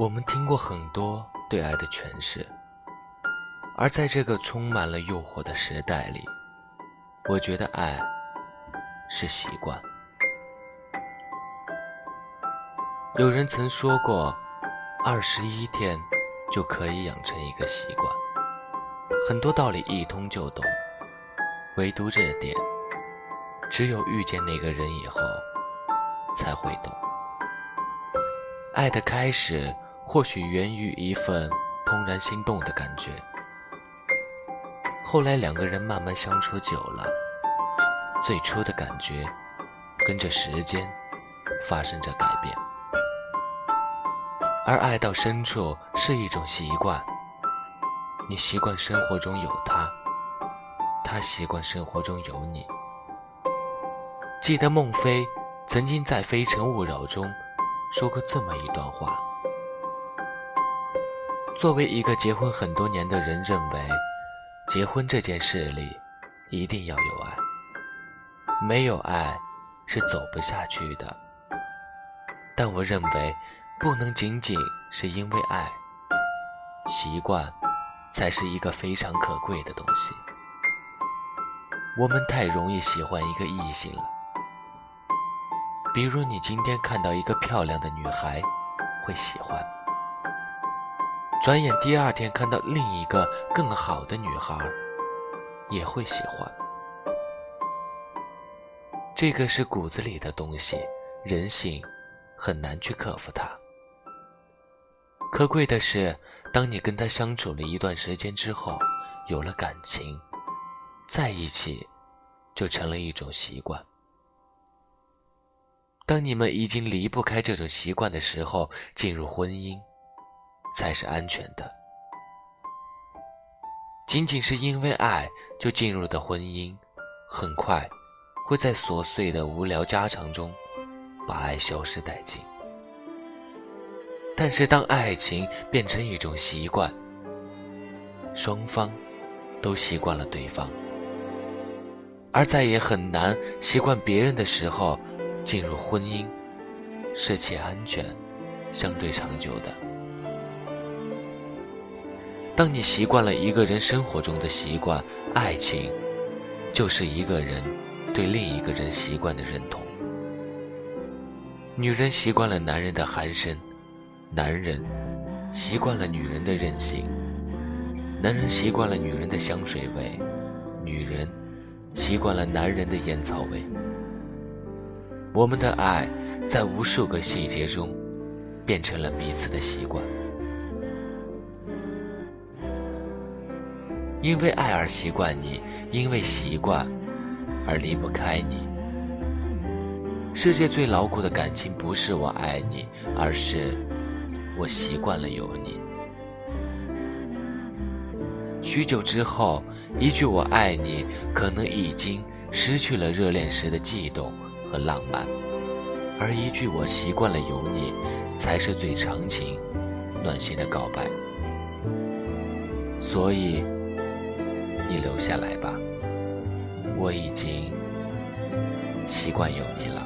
我们听过很多对爱的诠释，而在这个充满了诱惑的时代里，我觉得爱是习惯。有人曾说过，二十一天就可以养成一个习惯，很多道理一通就懂，唯独这点，只有遇见那个人以后才会懂。爱的开始。或许源于一份怦然心动的感觉，后来两个人慢慢相处久了，最初的感觉跟着时间发生着改变，而爱到深处是一种习惯。你习惯生活中有他，他习惯生活中有你。记得孟非曾经在《非诚勿扰》中说过这么一段话。作为一个结婚很多年的人，认为结婚这件事里一定要有爱，没有爱是走不下去的。但我认为不能仅仅是因为爱，习惯才是一个非常可贵的东西。我们太容易喜欢一个异性了，比如你今天看到一个漂亮的女孩，会喜欢。转眼第二天看到另一个更好的女孩，也会喜欢。这个是骨子里的东西，人性很难去克服它。可贵的是，当你跟他相处了一段时间之后，有了感情，在一起就成了一种习惯。当你们已经离不开这种习惯的时候，进入婚姻。才是安全的。仅仅是因为爱就进入的婚姻，很快会在琐碎的无聊家常中把爱消失殆尽。但是当爱情变成一种习惯，双方都习惯了对方，而再也很难习惯别人的时候，进入婚姻是且安全、相对长久的。当你习惯了一个人生活中的习惯，爱情就是一个人对另一个人习惯的认同。女人习惯了男人的鼾声，男人习惯了女人的任性，男人习惯了女人的香水味，女人习惯了男人的烟草味。我们的爱在无数个细节中变成了彼此的习惯。因为爱而习惯你，因为习惯而离不开你。世界最牢固的感情不是我爱你，而是我习惯了有你。许久之后，一句“我爱你”可能已经失去了热恋时的悸动和浪漫，而一句“我习惯了有你”才是最长情、暖心的告白。所以。你留下来吧，我已经习惯有你了。